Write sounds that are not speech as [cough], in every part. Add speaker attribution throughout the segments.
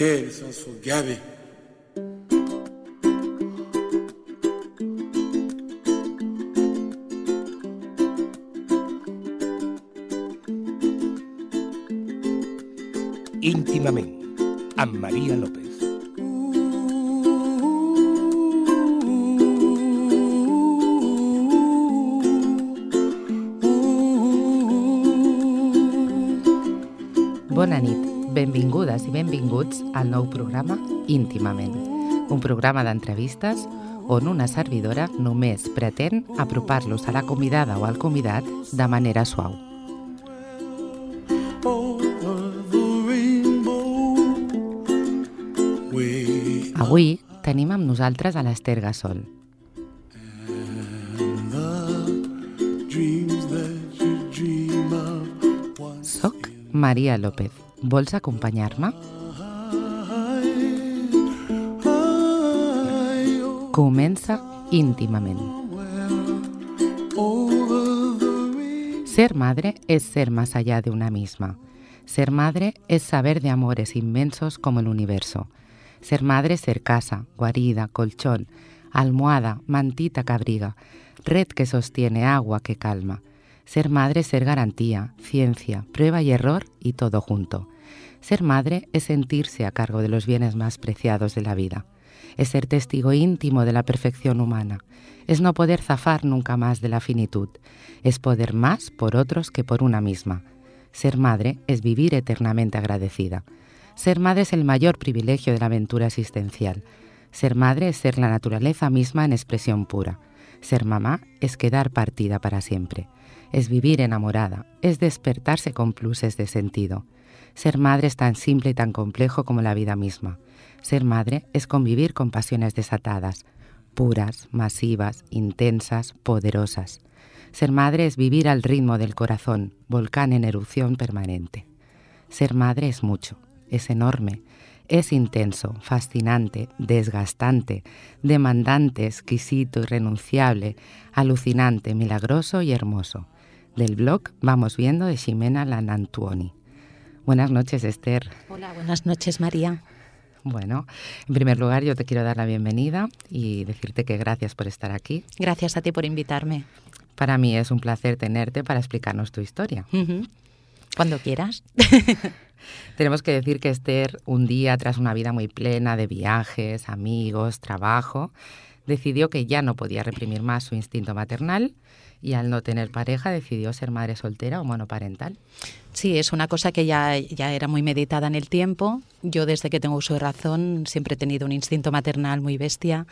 Speaker 1: Quelle essence faut gaver.
Speaker 2: íntimament amb Maria López.
Speaker 3: Bona nit, benvingudes i benvinguts al nou programa Íntimament, un programa d'entrevistes on una servidora només pretén apropar-los a la convidada o al convidat de manera suau. Avui tenim amb nosaltres a l'Ester Gasol. Soc Maria López. Vols acompanyar-me? Comença. Ser madre es ser más allá de una misma. Ser madre es saber de amores inmensos como el universo. Ser madre es ser casa, guarida, colchón, almohada, mantita que abriga, red que sostiene, agua que calma. Ser madre es ser garantía, ciencia, prueba y error y todo junto. Ser madre es sentirse a cargo de los bienes más preciados de la vida. Es ser testigo íntimo de la perfección humana. Es no poder zafar nunca más de la finitud. Es poder más por otros que por una misma. Ser madre es vivir eternamente agradecida. Ser madre es el mayor privilegio de la aventura existencial. Ser madre es ser la naturaleza misma en expresión pura. Ser mamá es quedar partida para siempre. Es vivir enamorada, es despertarse con pluses de sentido. Ser madre es tan simple y tan complejo como la vida misma. Ser madre es convivir con pasiones desatadas, puras, masivas, intensas, poderosas. Ser madre es vivir al ritmo del corazón, volcán en erupción permanente. Ser madre es mucho, es enorme, es intenso, fascinante, desgastante, demandante, exquisito, irrenunciable, alucinante, milagroso y hermoso. Del blog Vamos Viendo de Ximena Lanantuoni. Buenas noches, Esther.
Speaker 4: Hola, buenas noches, María.
Speaker 3: Bueno, en primer lugar yo te quiero dar la bienvenida y decirte que gracias por estar aquí.
Speaker 4: Gracias a ti por invitarme.
Speaker 3: Para mí es un placer tenerte para explicarnos tu historia.
Speaker 4: Uh -huh. Cuando quieras. [laughs]
Speaker 3: Tenemos que decir que Esther, un día tras una vida muy plena de viajes, amigos, trabajo, decidió que ya no podía reprimir más su instinto maternal y al no tener pareja decidió ser madre soltera o monoparental.
Speaker 4: Sí, es una cosa que ya, ya era muy meditada en el tiempo. Yo desde que tengo uso de razón siempre he tenido un instinto maternal muy bestia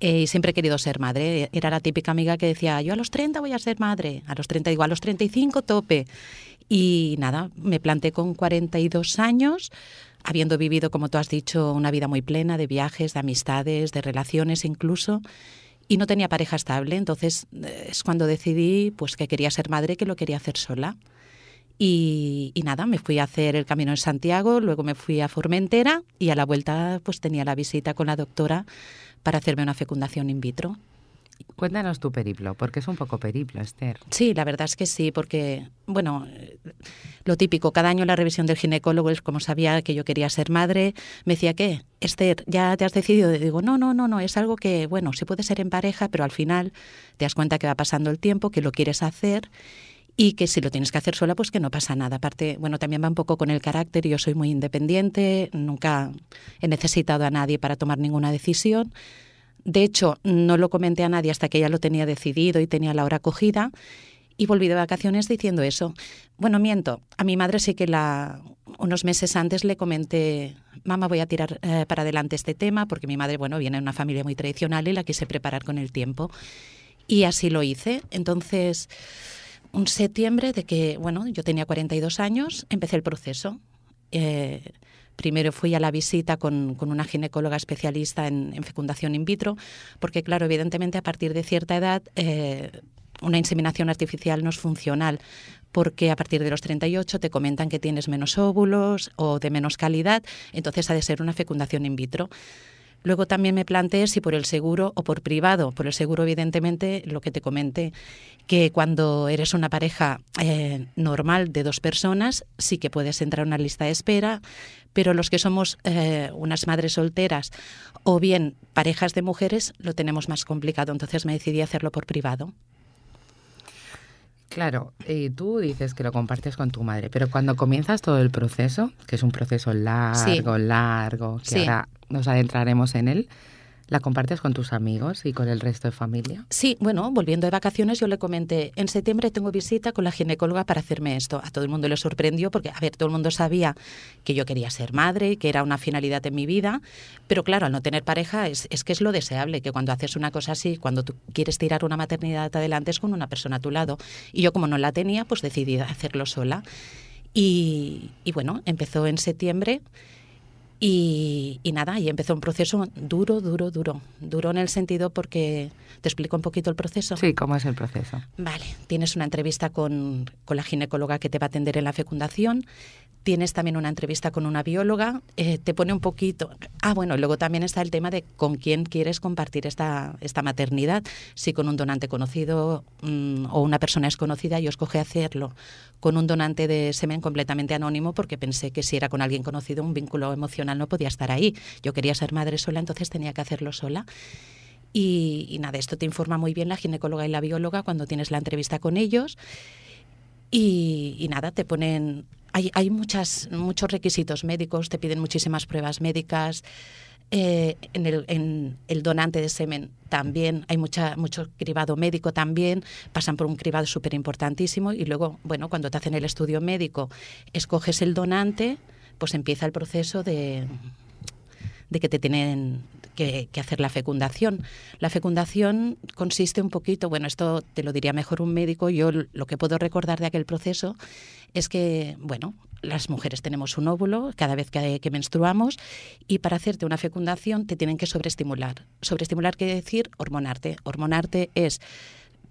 Speaker 4: eh, y siempre he querido ser madre. Era la típica amiga que decía, yo a los 30 voy a ser madre, a los 30 digo, a los 35 tope. Y nada, me planté con 42 años, habiendo vivido, como tú has dicho, una vida muy plena de viajes, de amistades, de relaciones incluso y no tenía pareja estable. Entonces es cuando decidí pues que quería ser madre, que lo quería hacer sola. Y, y, nada, me fui a hacer el camino en Santiago, luego me fui a Formentera y a la vuelta pues tenía la visita con la doctora para hacerme una fecundación in vitro.
Speaker 3: Cuéntanos tu periplo, porque es un poco periplo, Esther.
Speaker 4: Sí, la verdad es que sí, porque, bueno, lo típico, cada año la revisión del ginecólogo es como sabía que yo quería ser madre, me decía, ¿qué? Esther, ¿ya te has decidido? Digo, no, no, no, no, es algo que, bueno, sí puede ser en pareja, pero al final te das cuenta que va pasando el tiempo, que lo quieres hacer y que si lo tienes que hacer sola, pues que no pasa nada. Aparte, bueno, también va un poco con el carácter, yo soy muy independiente, nunca he necesitado a nadie para tomar ninguna decisión. De hecho, no lo comenté a nadie hasta que ya lo tenía decidido y tenía la hora cogida. Y volví de vacaciones diciendo eso. Bueno, miento. A mi madre sí que la, unos meses antes le comenté, mamá, voy a tirar eh, para adelante este tema, porque mi madre, bueno, viene de una familia muy tradicional y la quise preparar con el tiempo. Y así lo hice. Entonces, un septiembre de que, bueno, yo tenía 42 años, empecé el proceso. Eh, Primero fui a la visita con, con una ginecóloga especialista en, fecundación in vitro, porque claro, evidentemente a partir de cierta edad eh, una inseminación artificial no es funcional, porque a partir de los 38 te comentan que tienes menos óvulos o de menos calidad, entonces ha de ser una fecundación in vitro. Luego también me planteé si por el seguro o por privado. Por el seguro, evidentemente, lo que te comenté, que cuando eres una pareja eh, normal de dos personas, sí que puedes entrar a una lista de espera, pero los que somos eh, unas madres solteras o bien parejas de mujeres, lo tenemos más complicado. Entonces me decidí hacerlo por privado.
Speaker 3: Claro, y tú dices que lo compartes con tu madre, pero cuando comienzas todo el proceso, que es un proceso largo, largo, que ahora nos adentraremos en él, ¿La compartes con tus amigos y con el resto de familia?
Speaker 4: Sí, bueno, volviendo de vacaciones yo le comenté, en septiembre tengo visita con la ginecóloga para hacerme esto. A todo el mundo le sorprendió porque, a ver, todo el mundo sabía que yo quería ser madre, que era una finalidad en mi vida, pero claro, al no tener pareja es, que es lo deseable, que cuando haces una cosa así, cuando tú quieres tirar una maternidad adelante es con una persona a tu lado. Y yo como no la tenía, pues decidí hacerlo sola. Y bueno, empezó en septiembre. Y, nada, y empezó un proceso duro, duro, duro. Duro en el sentido porque... ¿Te explico un poquito el proceso?
Speaker 3: Sí, ¿cómo es el proceso?
Speaker 4: Vale, tienes una entrevista con, con la ginecóloga que te va a atender en la fecundación, Tienes también una entrevista con una bióloga, eh, te pone un poquito... Ah, bueno, luego también está el tema de con quién quieres compartir esta, esta maternidad. Si con un donante conocido mm, o una persona desconocida, yo escogí hacerlo con un donante de semen completamente anónimo porque pensé que si era con alguien conocido, un vínculo emocional no podía estar ahí. Yo quería ser madre sola, entonces tenía que hacerlo sola. Y, y nada, esto te informa muy bien la ginecóloga y la bióloga cuando tienes la entrevista con ellos. Y, nada, te ponen. Hay, hay muchas, muchos requisitos médicos, te piden muchísimas pruebas médicas. Eh, en, el, el, donante de semen también hay mucha, mucho cribado médico también, pasan por un cribado súper importantísimo y luego, bueno, cuando te hacen el estudio médico, escoges el donante, pues empieza el proceso de, de que te tienen que, hacer la fecundación. La fecundación consiste un poquito, bueno, esto te lo diría mejor un médico, yo lo que puedo recordar de aquel proceso es que, bueno, las mujeres tenemos un óvulo cada vez que, que, menstruamos y para hacerte una fecundación te tienen que sobreestimular. Sobreestimular quiere decir hormonarte. Hormonarte es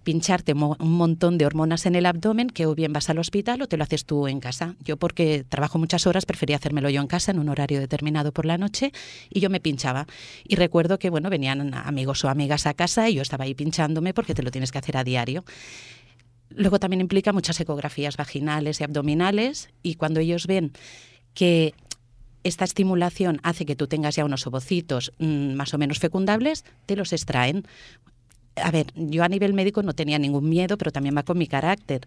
Speaker 4: pincharte un montón de hormonas en el abdomen que o bien vas al hospital o te lo haces tú en casa. Yo porque trabajo muchas horas prefería hacérmelo yo en casa en un horario determinado por la noche y yo me pinchaba. Y recuerdo que bueno, venían amigos o amigas a casa y yo estaba ahí pinchándome porque te lo tienes que hacer a diario. Luego también implica muchas ecografías vaginales y abdominales y cuando ellos ven que esta estimulación hace que tú tengas ya unos ovocitos mm, más o menos fecundables, te los extraen a ver, yo a nivel médico no tenía ningún miedo, pero también va con mi carácter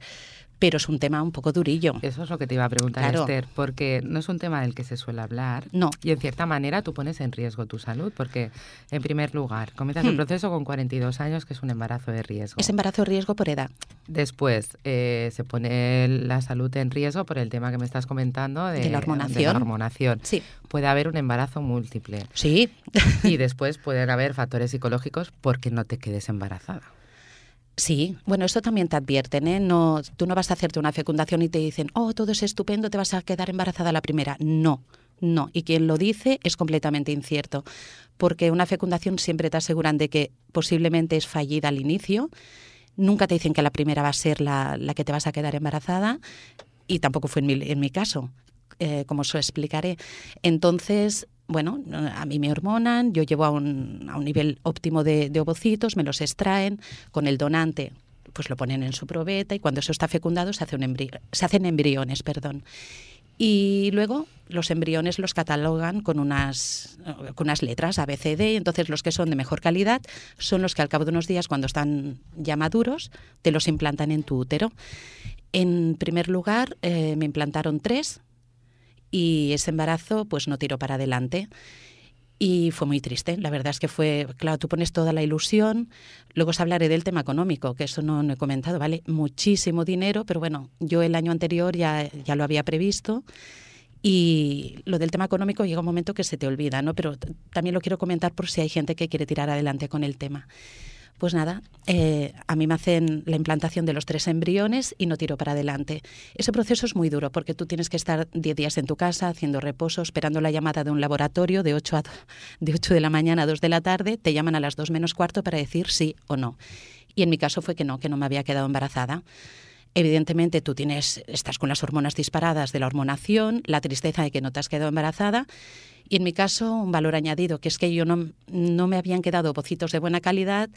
Speaker 4: pero es un tema un poco durillo.
Speaker 3: Eso es lo que te iba a preguntar, Esther, porque no es un tema del que se suele hablar.
Speaker 4: No.
Speaker 3: Y en cierta manera tú pones en riesgo tu salud, porque, en primer lugar, comienzas el hmm. proceso con 42 años, que es un embarazo de riesgo.
Speaker 4: Es embarazo de riesgo por edad.
Speaker 3: Después, eh, se pone la salud en riesgo por el tema que me estás comentando de,
Speaker 4: la hormonación. De
Speaker 3: la hormonación.
Speaker 4: Sí.
Speaker 3: Puede haber un embarazo múltiple.
Speaker 4: Sí.
Speaker 3: y después pueden haber factores psicológicos porque no te quedes embarazada.
Speaker 4: Sí, bueno, esto también te advierten, ¿eh? No, tú no vas a hacerte una fecundación y te dicen, oh, todo es estupendo, te vas a quedar embarazada la primera. No, no. Y quien lo dice es completamente incierto, porque una fecundación siempre te aseguran de que posiblemente es fallida al inicio, nunca te dicen que la primera va a ser la, que te vas a quedar embarazada, y tampoco fue en mi, en mi caso, eh, como os explicaré. Entonces, bueno, a mí me hormonan, yo llevo a un, a un nivel óptimo de, ovocitos, me los extraen, con el donante pues lo ponen en su probeta y cuando eso está fecundado se, hace un se hacen embriones. Perdón. Y luego los embriones los catalogan con unas, con unas letras A, B, C, D. Entonces los que son de mejor calidad son los que al cabo de unos días, cuando están ya maduros, te los implantan en tu útero. En primer lugar, eh, me implantaron tres, y ese embarazo pues no tiró para adelante. Y fue muy triste. La verdad es que fue, claro, tú pones toda la ilusión. Luego os hablaré del tema económico, que eso no, he comentado, ¿vale? Muchísimo dinero, pero bueno, yo el año anterior ya, ya lo había previsto. Y lo del tema económico llega un momento que se te olvida, ¿no? Pero también lo quiero comentar por si hay gente que quiere tirar adelante con el tema. Pues nada, eh, a mí me hacen la implantación de los tres embriones y no tiro para adelante. Ese proceso es muy duro porque tú tienes que estar 10 días en tu casa haciendo reposo, esperando la llamada de un laboratorio de 8, de 8 de la mañana a 2 de la tarde, te llaman a las 2 menos cuarto para decir sí o no. Y en mi caso fue que no, que no me había quedado embarazada. Evidentemente tú tienes, estás con las hormonas disparadas de la hormonación, la tristeza de que no te has quedado embarazada y en mi caso un valor añadido, que es que yo no, no me habían quedado pocitos de buena calidad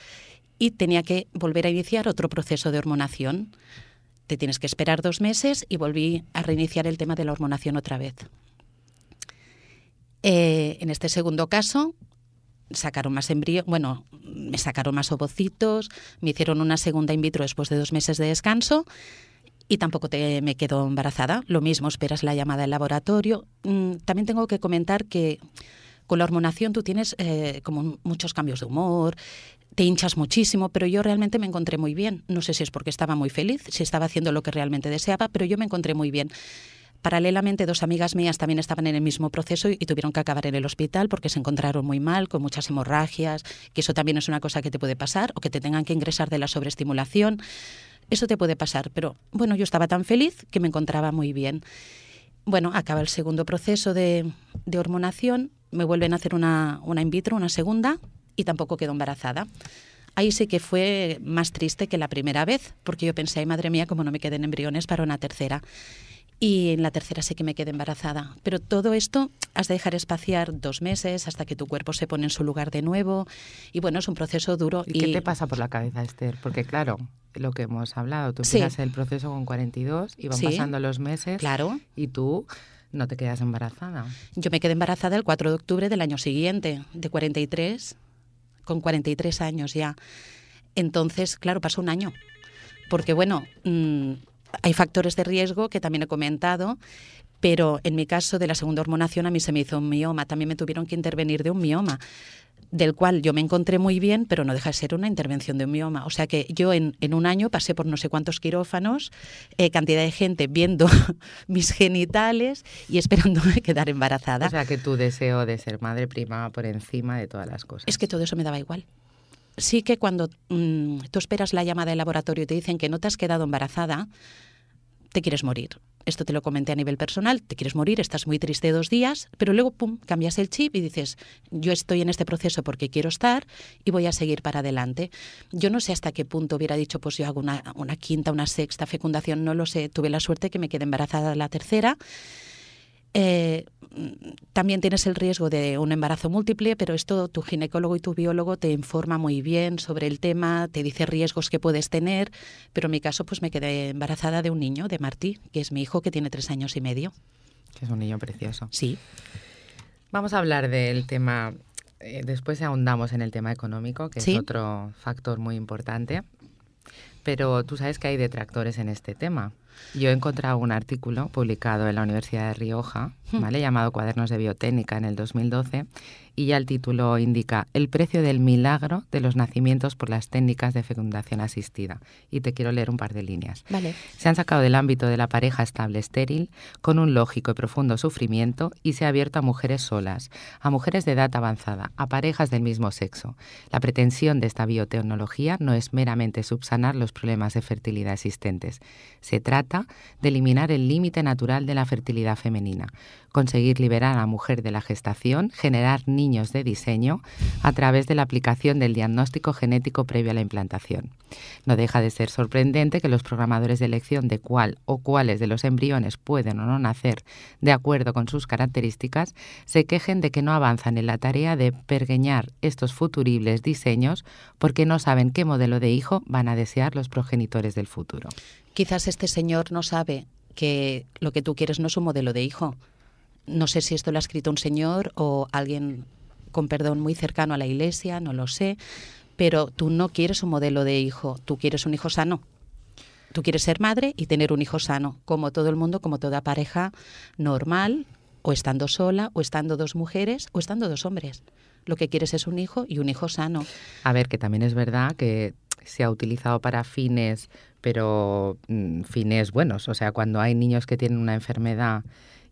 Speaker 4: y tenía que volver a iniciar otro proceso de hormonación. Te tienes que esperar dos meses y volví a reiniciar el tema de la hormonación otra vez. Eh, en este segundo caso, sacaron más embrión, bueno, me sacaron más ovocitos, me hicieron una segunda in vitro después de dos meses de descanso y tampoco te, me quedo embarazada. Lo mismo, esperas la llamada del laboratorio. Mm, también tengo que comentar que con la hormonación tú tienes eh, como muchos cambios de humor, te hinchas muchísimo, pero yo realmente me encontré muy bien. No sé si es porque estaba muy feliz, si estaba haciendo lo que realmente deseaba, pero yo me encontré muy bien. Paralelamente, dos amigas mías también estaban en el mismo proceso y, tuvieron que acabar en el hospital porque se encontraron muy mal, con muchas hemorragias, que eso también es una cosa que te puede pasar, o que te tengan que ingresar de la sobreestimulación. Eso te puede pasar, pero bueno, yo estaba tan feliz que me encontraba muy bien. Bueno, acaba el segundo proceso de, hormonación, me vuelven a hacer una, una in vitro, una segunda, y tampoco quedó embarazada. Ahí sí que fue más triste que la primera vez, porque yo pensé, ay madre mía, como no me queden embriones para una tercera y en la tercera sí que me quedé embarazada. Pero todo esto has de dejar espaciar dos meses hasta que tu cuerpo se pone en su lugar de nuevo. Y bueno, es un proceso duro.
Speaker 3: ¿Y, qué te pasa por la cabeza, Esther? Porque claro, lo que hemos hablado, tú empiezas el proceso con 42 y van pasando los meses.
Speaker 4: Claro.
Speaker 3: Y tú no te quedas embarazada.
Speaker 4: Yo me quedé embarazada el 4 de octubre del año siguiente, de 43, con 43 años ya. Entonces, claro, pasó un año. Porque bueno, mm, hay factores de riesgo que también he comentado, pero en mi caso de la segunda hormonación a mí se me hizo un mioma, también me tuvieron que intervenir de un mioma del cual yo me encontré muy bien, pero no deja de ser una intervención de un mioma. O sea que yo en, un año pasé por no sé cuántos quirófanos, eh, cantidad de gente viendo [laughs] mis genitales y esperándome [laughs] quedar embarazada.
Speaker 3: O sea que tu deseo de ser madre prima por encima de todas las cosas.
Speaker 4: Es que todo eso me daba igual sí que cuando mm, tú esperas la llamada del laboratorio y te dicen que no te has quedado embarazada, te quieres morir. Esto te lo comenté a nivel personal, te quieres morir, estás muy triste dos días, pero luego, pum, cambias el chip y dices, yo estoy en este proceso porque quiero estar y voy a seguir para adelante. Yo no sé hasta qué punto hubiera dicho, pues yo hago una, quinta, una sexta fecundación, no lo sé. Tuve la suerte que me quedé embarazada la tercera eh, también tienes el riesgo de un embarazo múltiple, pero esto tu ginecólogo y tu biólogo te informa muy bien sobre el tema, te dice riesgos que puedes tener, pero en mi caso pues me quedé embarazada de un niño, de Martí, que es mi hijo que tiene tres años y medio.
Speaker 3: Que es un niño precioso.
Speaker 4: Sí.
Speaker 3: Vamos a hablar del tema, eh, después ahondamos en el tema económico, que es otro factor muy importante, pero tú sabes que hay detractores en este tema. Yo he encontrado un artículo publicado en la Universidad de Rioja, hmm. ¿vale? llamado Cuadernos de Biotécnica en el 2012, y ya el título indica El precio del milagro de los nacimientos por las técnicas de fecundación asistida. Y te quiero leer un par de líneas.
Speaker 4: Vale.
Speaker 3: Se han sacado del ámbito de la pareja estable estéril con un lógico y profundo sufrimiento y se ha abierto a mujeres solas, a mujeres de edad avanzada, a parejas del mismo sexo. La pretensión de esta biotecnología no es meramente subsanar los problemas de fertilidad existentes. Se trata de eliminar el límite natural de la fertilidad femenina, conseguir liberar a la mujer de la gestación, generar niños de diseño a través de la aplicación del diagnóstico genético previo a la implantación. No deja de ser sorprendente que los programadores de elección de cuál o cuáles de los embriones pueden o no nacer de acuerdo con sus características se quejen de que no avanzan en la tarea de pergueñar estos futuribles diseños porque no saben qué modelo de hijo van a desear los progenitores del futuro.
Speaker 4: Quizás este señor no sabe que lo que tú quieres no es un modelo de hijo, no sé si esto lo ha escrito un señor o alguien con perdón muy cercano a la iglesia, no lo sé, pero tú no quieres un modelo de hijo, tú quieres un hijo sano. Tú quieres ser madre y tener un hijo sano, como todo el mundo, como toda pareja normal, o estando sola, o estando dos mujeres, o estando dos hombres. Lo que quieres es un hijo y un hijo sano.
Speaker 3: A ver, que también es verdad que se ha utilizado para fines, pero mm, fines buenos. O sea, cuando hay niños que tienen una enfermedad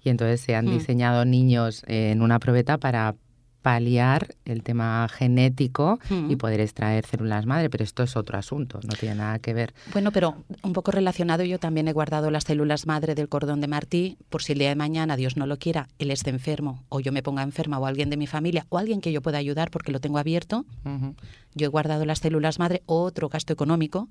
Speaker 3: y entonces se han hmm. diseñado niños en una probeta para paliar el tema genético y hmm. poder extraer células madre, pero esto es otro asunto, no tiene nada que ver.
Speaker 4: Bueno, pero un poco relacionado, yo también he guardado las células madre del cordón de Martí por si el día de mañana, Dios no lo quiera, él esté enfermo o yo me ponga enferma o alguien de mi familia o alguien que yo pueda ayudar porque lo tengo abierto. Yo he guardado las células madre, otro gasto económico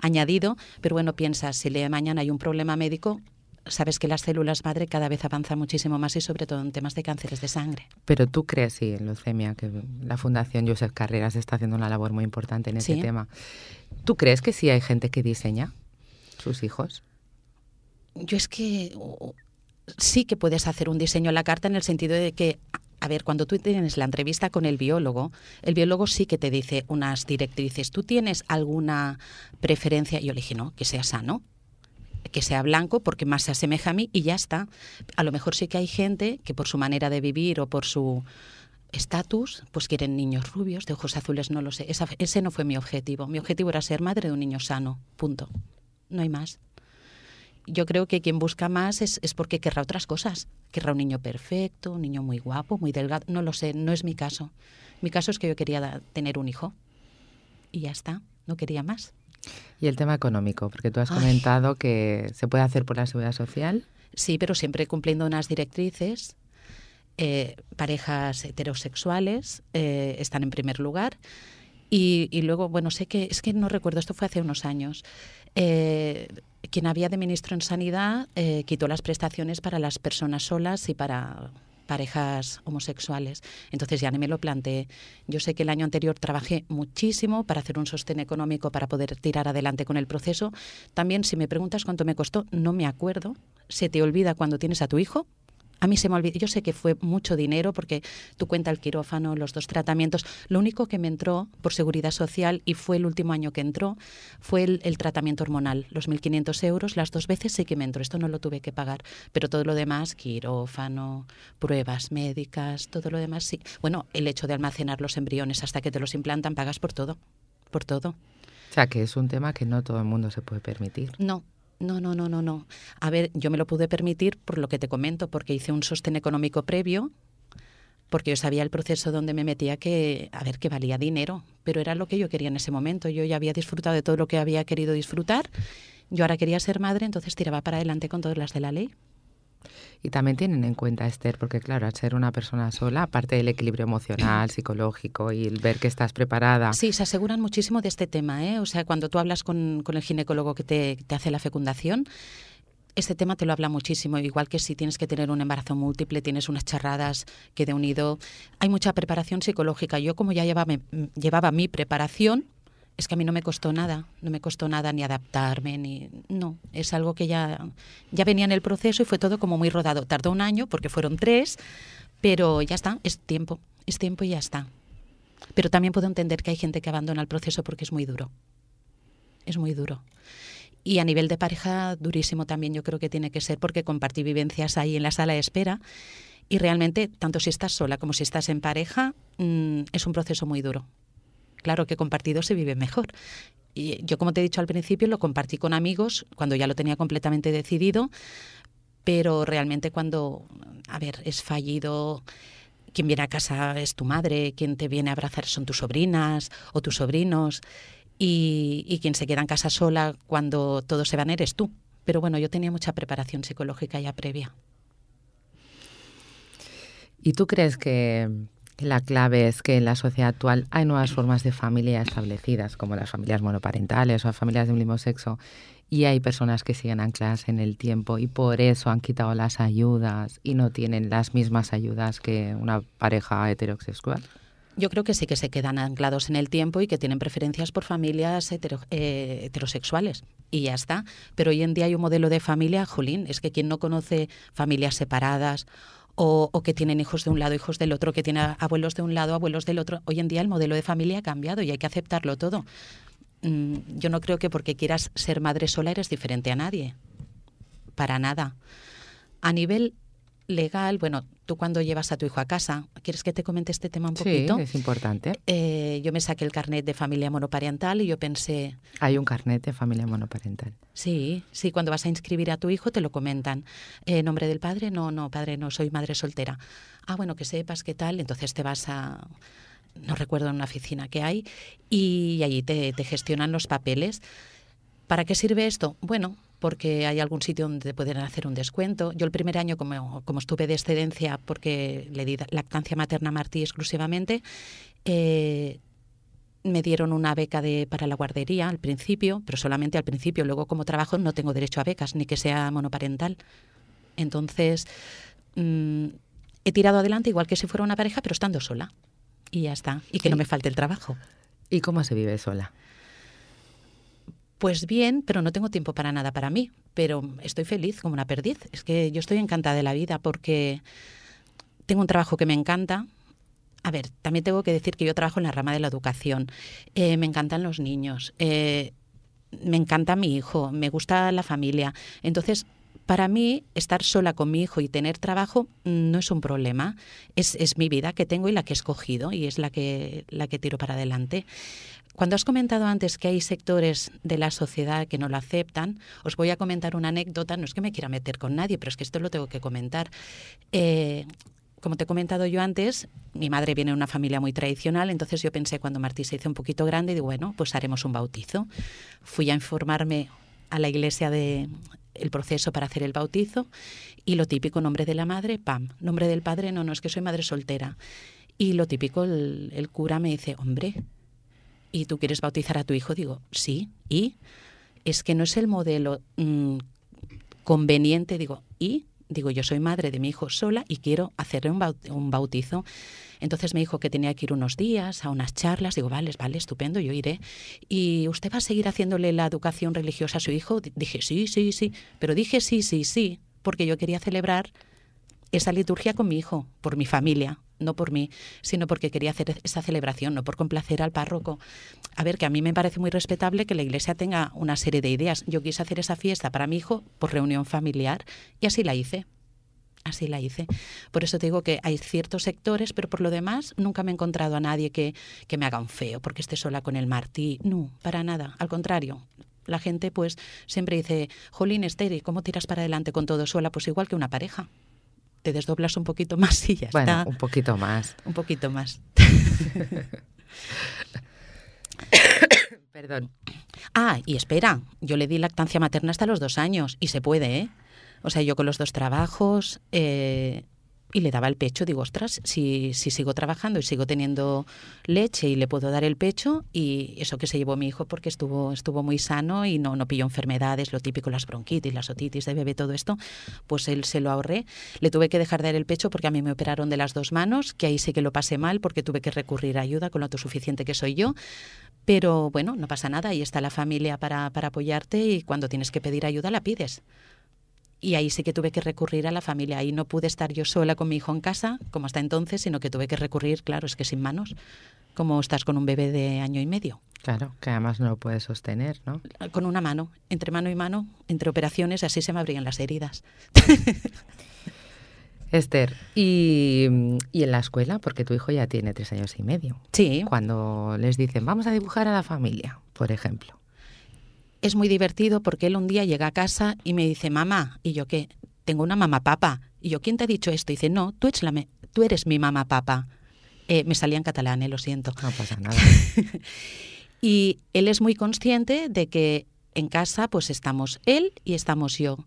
Speaker 4: añadido, pero bueno, piensas, si le mañana hay un problema médico, sabes que las células madre cada vez avanzan muchísimo más y sobre todo en temas de cánceres de sangre.
Speaker 3: Pero tú crees, sí, en leucemia, que la Fundación Joseph Carreras está haciendo una labor muy importante en ese tema. ¿Tú crees que sí hay gente que diseña sus hijos?
Speaker 4: Yo es que sí que puedes hacer un diseño en la carta en el sentido de que a ver, cuando tú tienes la entrevista con el biólogo, el biólogo sí que te dice unas directrices. ¿Tú tienes alguna preferencia? Yo le dije, no, que sea sano que sea blanco porque más se asemeja a mí y ya está. A lo mejor sí que hay gente que por su manera de vivir o por su estatus, pues quieren niños rubios, de ojos azules, no lo sé. ese no fue mi objetivo. Mi objetivo era ser madre de un niño sano, punto. No hay más. Yo creo que quien busca más es, es porque querrá otras cosas. Querrá un niño perfecto, un niño muy guapo, muy delgado. No lo sé, no es mi caso. Mi caso es que yo quería tener un hijo. Y ya está, no quería más.
Speaker 3: Y el tema económico, porque tú has comentado que se puede hacer por la seguridad social.
Speaker 4: Sí, pero siempre cumpliendo unas directrices. Eh, parejas heterosexuales eh, están en primer lugar. Y, luego, bueno, sé que, es que no recuerdo, esto fue hace unos años. Eh, quien había de ministro en Sanidad quitó las prestaciones para las personas solas y para parejas homosexuales. Entonces ya ni me lo planteé. Yo sé que el año anterior trabajé muchísimo para hacer un sostén económico para poder tirar adelante con el proceso. También si me preguntas cuánto me costó, no me acuerdo. Se te olvida cuando tienes a tu hijo, a mí se me olvidó, yo sé que fue mucho dinero porque tú cuenta el quirófano, los dos tratamientos. Lo único que me entró por seguridad social y fue el último año que entró fue el, tratamiento hormonal, los 1.500 euros. Las dos veces sí que me entró, esto no lo tuve que pagar, pero todo lo demás, quirófano, pruebas médicas, todo lo demás sí. Bueno, el hecho de almacenar los embriones hasta que te los implantan, pagas por todo, por todo.
Speaker 3: O sea, que es un tema que no todo el mundo se puede permitir.
Speaker 4: No, no, no, no, no, no. A ver, yo me lo pude permitir por lo que te comento, porque hice un sostén económico previo, porque yo sabía el proceso donde me metía que, a ver, que valía dinero, pero era lo que yo quería en ese momento. Yo ya había disfrutado de todo lo que había querido disfrutar. Yo ahora quería ser madre, entonces tiraba para adelante con todas las de la ley.
Speaker 3: Y también tienen en cuenta, Esther, porque claro, al ser una persona sola, aparte del equilibrio emocional, [clears throat] psicológico y el ver que estás preparada.
Speaker 4: Sí, se aseguran muchísimo de este tema. ¿eh? O sea, cuando tú hablas con, el ginecólogo que te, te hace la fecundación, este tema te lo habla muchísimo, igual que si tienes que tener un embarazo múltiple, tienes unas charradas que de unido. Hay mucha preparación psicológica. Yo como ya llevaba, llevaba mi preparación, es que a mí no me costó nada, no me costó nada ni adaptarme, ni no, es algo que ya, ya venía en el proceso y fue todo como muy rodado. Tardó un año porque fueron tres, pero ya está, es tiempo, es tiempo y ya está. Pero también puedo entender que hay gente que abandona el proceso porque es muy duro, es muy duro. Y a nivel de pareja, durísimo también yo creo que tiene que ser porque compartí vivencias ahí en la sala de espera y realmente, tanto si estás sola como si estás en pareja, mm, es un proceso muy duro Claro que compartido se vive mejor. Y yo, como te he dicho al principio, lo compartí con amigos cuando ya lo tenía completamente decidido, pero realmente cuando, a ver, es fallido, quien viene a casa es tu madre, quien te viene a abrazar son tus sobrinas o tus sobrinos, y, y quien se queda en casa sola cuando todos se van eres tú. Pero bueno, yo tenía mucha preparación psicológica ya previa.
Speaker 3: ¿Y tú crees que la clave es que en la sociedad actual hay nuevas formas de familia establecidas, como las familias monoparentales o las familias del mismo sexo, y hay personas que siguen ancladas en el tiempo y por eso han quitado las ayudas y no tienen las mismas ayudas que una pareja heterosexual.
Speaker 4: Yo creo que sí que se quedan anclados en el tiempo y que tienen preferencias por familias eh, heterosexuales. Y ya está. Pero hoy en día hay un modelo de familia, Jolín, es que quien no conoce familias separadas o, que tienen hijos de un lado, hijos del otro, que tienen abuelos de un lado, abuelos del otro. Hoy en día el modelo de familia ha cambiado y hay que aceptarlo todo. Mm, yo no creo que porque quieras ser madre sola eres diferente a nadie. Para nada. A nivel legal, bueno, tú cuando llevas a tu hijo a casa, ¿quieres que te comente este tema un poquito?
Speaker 3: Sí, es importante.
Speaker 4: Eh, yo me saqué el carnet de familia monoparental y yo pensé...
Speaker 3: Hay un carnet de familia monoparental.
Speaker 4: Sí, sí, cuando vas a inscribir a tu hijo te lo comentan. Eh, ¿Nombre del padre? No, no, padre, no, soy madre soltera. Ah, bueno, que sepas qué tal, entonces te vas a... No recuerdo en una oficina que hay y allí te, te gestionan los papeles. ¿Para qué sirve esto? Bueno, porque hay algún sitio donde pueden hacer un descuento. Yo el primer año, como, como estuve de excedencia porque le di lactancia materna a Martí exclusivamente, eh, me dieron una beca de, para la guardería al principio, pero solamente al principio. Luego, como trabajo, no tengo derecho a becas, ni que sea monoparental. Entonces, mm, he tirado adelante igual que si fuera una pareja, pero estando sola. Y ya está. Y que no me falte el trabajo.
Speaker 3: ¿Y cómo se vive sola?
Speaker 4: Pues bien, pero no tengo tiempo para nada para mí. Pero estoy feliz como una perdiz. Es que yo estoy encantada de la vida porque tengo un trabajo que me encanta, a ver, también tengo que decir que yo trabajo en la rama de la educación. Eh, me encantan los niños. Eh, me encanta mi hijo. Me gusta la familia. Entonces, para mí, estar sola con mi hijo y tener trabajo no es un problema. Es, es, mi vida que tengo y la que he escogido y es la que, la que tiro para adelante. Cuando has comentado antes que hay sectores de la sociedad que no lo aceptan, os voy a comentar una anécdota. No es que me quiera meter con nadie, pero es que esto lo tengo que comentar. Eh, como te he comentado yo antes, mi madre viene de una familia muy tradicional, entonces yo pensé cuando Martí se hizo un poquito grande, digo, bueno, pues haremos un bautizo. Fui a informarme a la iglesia de el proceso para hacer el bautizo y lo típico, nombre de la madre, pam, nombre del padre, no, no, es que soy madre soltera. Y lo típico, el, cura me dice, hombre, ¿y tú quieres bautizar a tu hijo? Digo, sí, ¿y? Es que no es el modelo mm, conveniente, digo, ¿y? digo, yo soy madre de mi hijo sola y quiero hacerle un bautizo. Entonces me dijo que tenía que ir unos días a unas charlas. Digo, vale, vale, estupendo, yo iré. ¿Y usted va a seguir haciéndole la educación religiosa a su hijo? Dije, sí, sí, sí. Pero dije sí, sí, sí, porque yo quería celebrar esa liturgia con mi hijo, por mi familia, no por mí, sino porque quería hacer esa celebración, no por complacer al párroco. A ver, que a mí me parece muy respetable que la iglesia tenga una serie de ideas. Yo quise hacer esa fiesta para mi hijo por reunión familiar y así la hice. Así la hice. Por eso te digo que hay ciertos sectores, pero por lo demás nunca me he encontrado a nadie que, que me haga un feo porque esté sola con el Martí. No, para nada. Al contrario, la gente pues siempre dice, Jolín, Esther, ¿cómo tiras para adelante con todo sola? Pues igual que una pareja te desdoblas un poquito más y ya
Speaker 3: bueno, un poquito más.
Speaker 4: Un poquito más. [coughs]
Speaker 3: Perdón.
Speaker 4: Ah, y espera, yo le di lactancia materna hasta los dos años y se puede, ¿eh? O sea, yo con los dos trabajos, eh, y le daba el pecho, digo, ostras, si, si sigo trabajando y sigo teniendo leche y le puedo dar el pecho, y eso que se llevó mi hijo porque estuvo, estuvo muy sano y no, no pilló enfermedades, lo típico, las bronquitis, las otitis de bebé, todo esto, pues él se lo ahorré. Le tuve que dejar de dar el pecho porque a mí me operaron de las dos manos, que ahí sí que lo pasé mal porque tuve que recurrir a ayuda con lo autosuficiente que soy yo. Pero bueno, no pasa nada, ahí está la familia para, para apoyarte y cuando tienes que pedir ayuda la pides. Y ahí sí que tuve que recurrir a la familia. Ahí no pude estar yo sola con mi hijo en casa, como hasta entonces, sino que tuve que recurrir, claro, es que sin manos, como estás con un bebé de año y medio.
Speaker 3: Claro, que además no lo puedes sostener, ¿no?
Speaker 4: Con una mano, entre mano y mano, entre operaciones, así se me abrían las heridas. [laughs]
Speaker 3: Esther, y, y, en la escuela, porque tu hijo ya tiene tres años y medio.
Speaker 4: Sí.
Speaker 3: Cuando les dicen, vamos a dibujar a la familia, por ejemplo
Speaker 4: es muy divertido porque él un día llega a casa y me dice, mamá, y yo qué, tengo una mamá papa. Y yo, ¿quién te ha dicho esto? Y dice, no, tú eres, la tú eres mi mamá papa. Eh, me salía en catalán, eh, lo siento.
Speaker 3: No pasa [laughs] nada.
Speaker 4: y él es muy consciente de que en casa pues estamos él y estamos yo.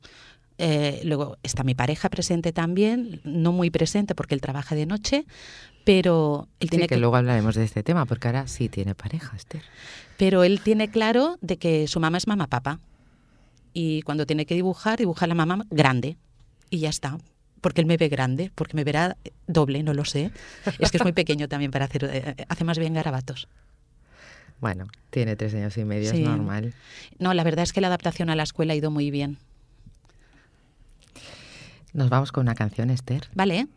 Speaker 4: Eh, luego está mi pareja presente también, no muy presente porque él trabaja de noche, pero él tiene
Speaker 3: que, luego hablaremos de este tema porque ahora sí tiene pareja, Esther.
Speaker 4: Pero él tiene claro de que su mamá es mamá papa y cuando tiene que dibujar dibuja a la mamá grande y ya está. Porque él me ve grande, porque me verá doble, no lo sé. Es que es muy [laughs] pequeño también para hacer, eh, hace más bien garabatos.
Speaker 3: Bueno, tiene tres años y medio, es normal.
Speaker 4: No, la verdad es que la adaptación a la escuela ha ido muy bien.
Speaker 3: Nos vamos con una canción, Esther.
Speaker 4: Vale.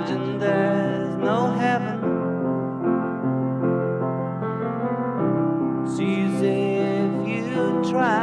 Speaker 3: imagine there's no heaven. It's easy if you try.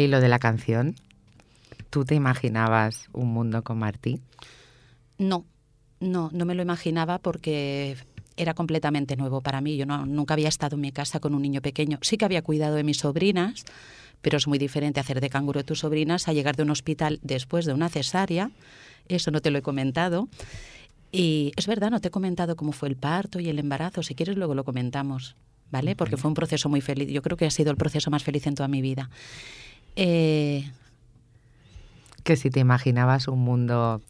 Speaker 3: Hilo de la canción, ¿tú te imaginabas un mundo con Martí?
Speaker 4: No, no, no me lo imaginaba porque era completamente nuevo para mí. Yo no, nunca había estado en mi casa con un niño pequeño. Sí que había cuidado de mis sobrinas, pero es muy diferente hacer de canguro de tus sobrinas a llegar de un hospital después de una cesárea. Eso no te lo he comentado. Y es verdad, no te he comentado cómo fue el parto y el embarazo. Si quieres, luego lo comentamos, ¿vale? Porque fue un proceso muy feliz. Yo creo que ha sido el proceso más feliz en toda mi vida. Eh...
Speaker 3: Que si te imaginabas un mundo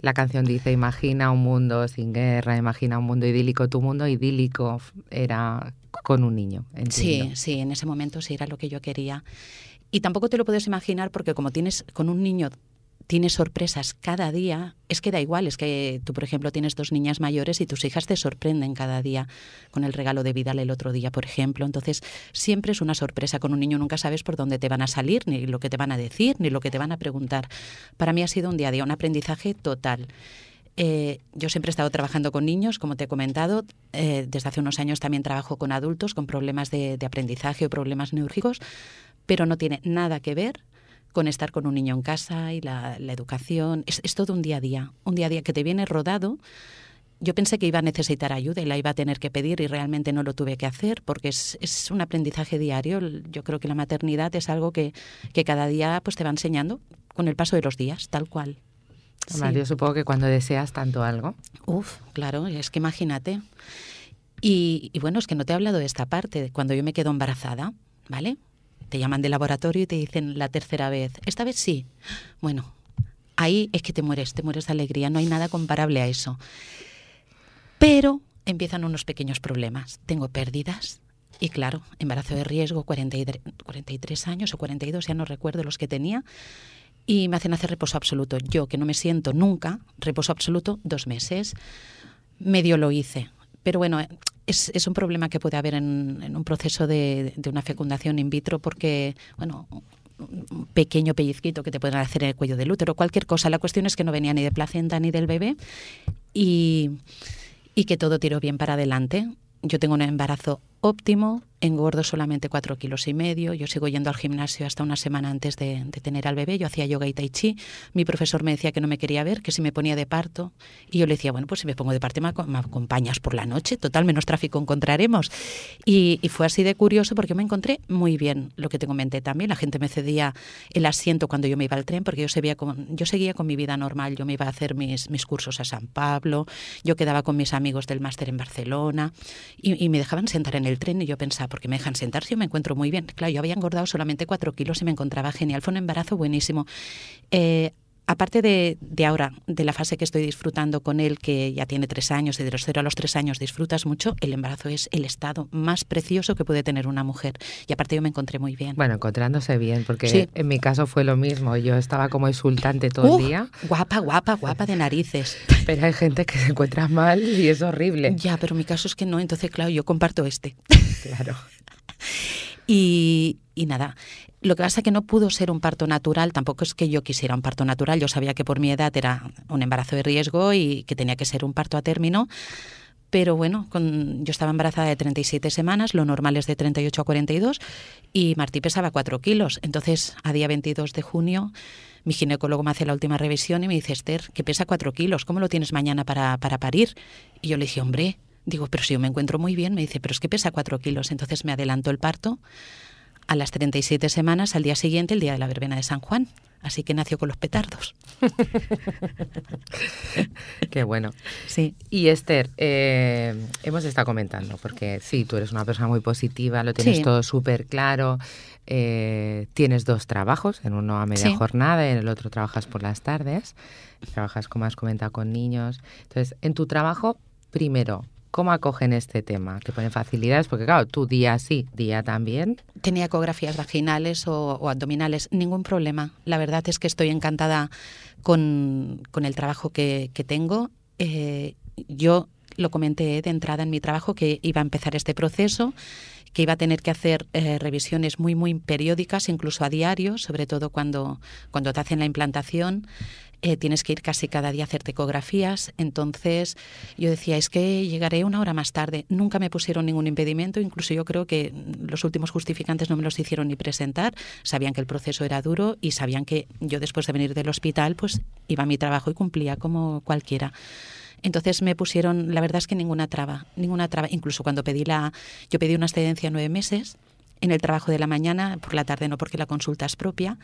Speaker 3: la canción dice, imagina un mundo sin guerra, imagina un mundo idílico. Tu mundo idílico era con un niño.
Speaker 4: Sí, sí, en ese momento sí era lo que yo quería. Y tampoco te lo puedes imaginar porque como tienes con un niño tienes sorpresas cada día, es que da igual, es que tú, por ejemplo, tienes dos niñas mayores y tus hijas te sorprenden cada día con el regalo de Vidal el otro día, por ejemplo. Entonces, siempre es una sorpresa con un niño, nunca sabes por dónde te van a salir, ni lo que te van a decir, ni lo que te van a preguntar. Para mí ha sido un día a día, un aprendizaje total. Eh, yo siempre he estado trabajando con niños, como te he comentado. Eh, desde hace unos años también trabajo con adultos con problemas de, aprendizaje o problemas neurálgicos, pero no tiene nada que ver con estar con un niño en casa y la, educación. Es, todo un día a día, un día a día que te viene rodado. Yo pensé que iba a necesitar ayuda y la iba a tener que pedir y realmente no lo tuve que hacer porque es, es un aprendizaje diario. Yo creo que la maternidad es algo que, que, cada día pues, te va enseñando con el paso de los días, tal cual.
Speaker 3: Yo supongo que cuando deseas tanto algo.
Speaker 4: Uf, claro, es que imagínate. Y, y bueno, es que no te he hablado de esta parte, cuando yo me quedo embarazada, ¿vale? Te llaman de laboratorio y te dicen la tercera vez, esta vez sí. Bueno, ahí es que te mueres, te mueres de alegría, no hay nada comparable a eso. Pero empiezan unos pequeños problemas. Tengo pérdidas y claro, embarazo de riesgo, 43, 43 años o 42, ya no recuerdo los que tenía, y me hacen hacer reposo absoluto. Yo, que no me siento nunca, reposo absoluto, dos meses. Medio lo hice. Pero bueno, es, un problema que puede haber en, un proceso de, una fecundación in vitro porque, bueno, un pequeño pellizquito que te pueden hacer en el cuello del útero, cualquier cosa. La cuestión es que no venía ni de placenta ni del bebé y, y que todo tiró bien para adelante. Yo tengo un embarazo óptimo, engordo solamente cuatro kilos y medio, yo sigo yendo al gimnasio hasta una semana antes de, tener al bebé, yo hacía yoga y tai chi, mi profesor me decía que no me quería ver, que si me ponía de parto, y yo le decía, bueno, pues si me pongo de parto me, acompañas por la noche, total, menos tráfico encontraremos. Y, fue así de curioso porque me encontré muy bien, lo que te comenté también, la gente me cedía el asiento cuando yo me iba al tren, porque yo seguía con, yo seguía con mi vida normal, yo me iba a hacer mis, mis cursos a San Pablo, yo quedaba con mis amigos del máster en Barcelona, y, y me dejaban sentar en el tren y yo pensaba, porque me dejan sentar si yo me encuentro muy bien. Claro, yo había engordado solamente cuatro kilos y me encontraba genial. Fue un embarazo buenísimo. Eh, aparte de, ahora, de la fase que estoy disfrutando con él, que ya tiene tres años y de los cero a los tres años disfrutas mucho, el embarazo es el estado más precioso que puede tener una mujer. Y aparte yo me encontré muy bien.
Speaker 3: Bueno, encontrándose bien, porque en mi caso fue lo mismo. Yo estaba como insultante todo el día.
Speaker 4: Guapa, guapa, guapa de narices.
Speaker 3: Pero hay gente que se encuentra mal y es horrible.
Speaker 4: Ya, pero mi caso es que no, entonces claro, yo comparto este.
Speaker 3: Claro. [laughs]
Speaker 4: Y, y, nada, lo que pasa es que no pudo ser un parto natural, tampoco es que yo quisiera un parto natural, yo sabía que por mi edad era un embarazo de riesgo y que tenía que ser un parto a término, pero bueno, yo estaba embarazada de 37 semanas, lo normal es de 38 a 42 y Martí pesaba 4 kilos, entonces a día 22 de junio mi ginecólogo me hace la última revisión y me dice, Esther, que pesa 4 kilos, ¿cómo lo tienes mañana para, para parir? Y yo le dije, hombre, digo, pero si yo me encuentro muy bien, me dice, pero es que pesa 4 kilos, entonces me adelanto el parto a las 37 semanas, al día siguiente, el día de la verbena de San Juan. Así que nació con los petardos. [laughs]
Speaker 3: Qué bueno.
Speaker 4: Sí.
Speaker 3: Y Esther, eh, hemos estado comentando, porque sí, tú eres una persona muy positiva, lo tienes todo súper claro. Eh, tienes dos trabajos, en uno a media jornada y en el otro trabajas por las tardes. Trabajas, como has comentado, con niños. Entonces, en tu trabajo, primero, ¿Cómo acogen este tema? ¿Te ponen facilidades? Porque claro, tú día sí, día también.
Speaker 4: Tenía ecografías vaginales o, abdominales, ningún problema. La verdad es que estoy encantada con, el trabajo que, tengo. Eh, yo lo comenté de entrada en mi trabajo que iba a empezar este proceso que iba a tener que hacer eh, revisiones muy, muy periódicas, incluso a diario, sobre todo cuando, cuando te hacen la implantación. Eh, tienes que ir casi cada día a hacerte ecografías. Entonces yo decía, es que llegaré una hora más tarde. Nunca me pusieron ningún impedimento, incluso yo creo que los últimos justificantes no me los hicieron ni presentar. Sabían que el proceso era duro y sabían que yo después de venir del hospital pues iba a mi trabajo y cumplía como cualquiera. Entonces me pusieron, la verdad es que ninguna traba, ninguna traba. Incluso cuando pedí la, yo pedí una excedencia nueve meses en el trabajo de la mañana, por la tarde no porque la consulta es propia.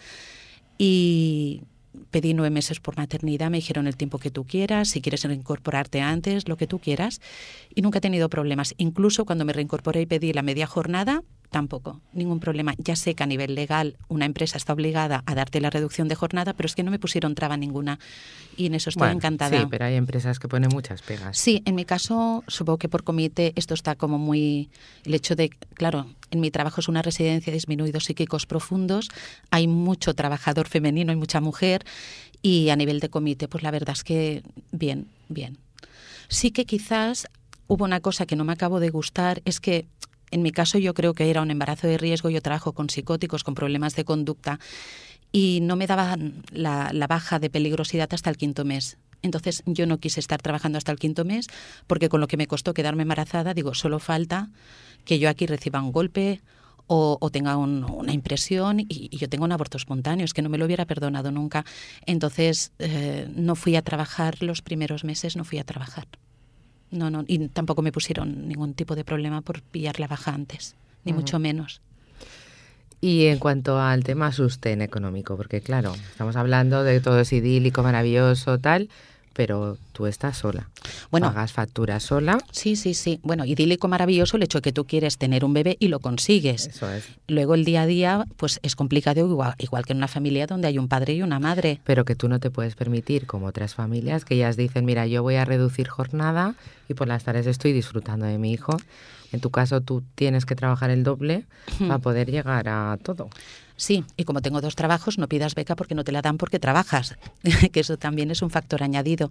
Speaker 4: Y pedí nueve meses por maternidad, me dijeron el tiempo que tú quieras, si quieres reincorporarte antes, lo que tú quieras. Y nunca he tenido problemas. Incluso cuando me reincorporé y pedí la media jornada, tampoco, ningún problema. Ya sé que a nivel legal una empresa está obligada a darte la reducción de jornada, pero es que no me pusieron traba ninguna y en eso estoy encantada.
Speaker 3: Sí, pero hay empresas que ponen muchas pegas.
Speaker 4: Sí, en mi caso supongo que por comité esto está como muy... El hecho de, claro, en mi trabajo es una residencia de disminuidos psíquicos profundos, hay mucho trabajador femenino, hay mucha mujer y a nivel de comité, pues la verdad es que bien, bien. Sí que quizás hubo una cosa que no me acabo de gustar, es que en mi caso yo creo que era un embarazo de riesgo, yo trabajo con psicóticos, con problemas de conducta y no me daban la, baja de peligrosidad hasta el quinto mes. Entonces yo no quise estar trabajando hasta el quinto mes porque con lo que me costó quedarme embarazada, digo, solo falta que yo aquí reciba un golpe o, tenga una impresión y, yo tengo un aborto espontáneo, es que no me lo hubiera perdonado nunca. Entonces eh, no fui a trabajar los primeros meses, no fui a trabajar. No, no, y tampoco me pusieron ningún tipo de problema por pillar la baja antes, ni mucho menos.
Speaker 3: Y en cuanto al tema sostén económico, porque claro, estamos hablando de todo es idílico, maravilloso, tal, pero tú estás sola. Bueno, pagas facturas sola.
Speaker 4: Sí, sí, sí. Bueno, idílico maravilloso el hecho de que tú quieres tener un bebé y lo consigues.
Speaker 3: Eso es.
Speaker 4: Luego el día a día, pues es complicado igual, igual que en una familia donde hay un padre y una madre.
Speaker 3: Pero que tú no te puedes permitir, como otras familias, que ellas dicen, mira, yo voy a reducir jornada y por las tardes estoy disfrutando de mi hijo. En tu caso, tú tienes que trabajar el doble para poder llegar a todo.
Speaker 4: Sí, y como tengo dos trabajos, no pidas beca porque no te la dan porque trabajas, [laughs] que eso también es un factor añadido.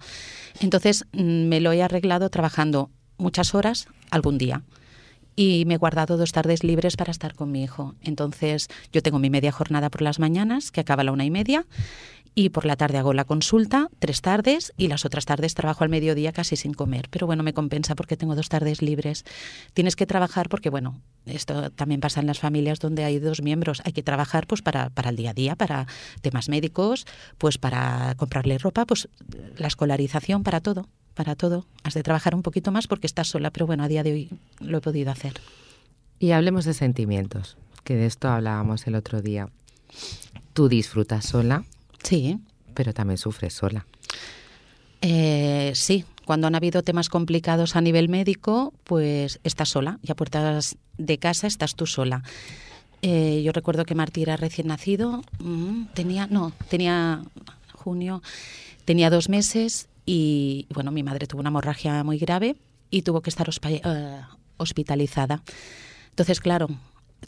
Speaker 4: Entonces, mm, me lo he arreglado trabajando muchas horas algún día y me he guardado dos tardes libres para estar con mi hijo. Entonces, yo tengo mi media jornada por las mañanas, que acaba la una y media, y por la tarde hago la consulta, tres tardes, y las otras tardes trabajo al mediodía casi sin comer. Pero bueno, me compensa porque tengo dos tardes libres. Tienes que trabajar porque, bueno, esto también pasa en las familias donde hay dos miembros. Hay que trabajar pues para, para el día a día, para temas médicos, pues para comprarle ropa, pues la escolarización, para todo, para todo. Has de trabajar un poquito más porque estás sola, pero bueno, a día de hoy lo he podido hacer.
Speaker 3: Y hablemos de sentimientos, que de esto hablábamos el otro día. ¿Tú disfrutas sola?
Speaker 4: Sí.
Speaker 3: Pero también sufres sola.
Speaker 4: Eh, sí, cuando han habido temas complicados a nivel médico, pues estás sola y a puertas de casa estás tú sola. Eh, yo recuerdo que Martí era recién nacido, mm, tenía, no, tenía junio, tenía dos meses y bueno, mi madre tuvo una hemorragia muy grave y tuvo que estar eh, hospitalizada. Entonces, claro,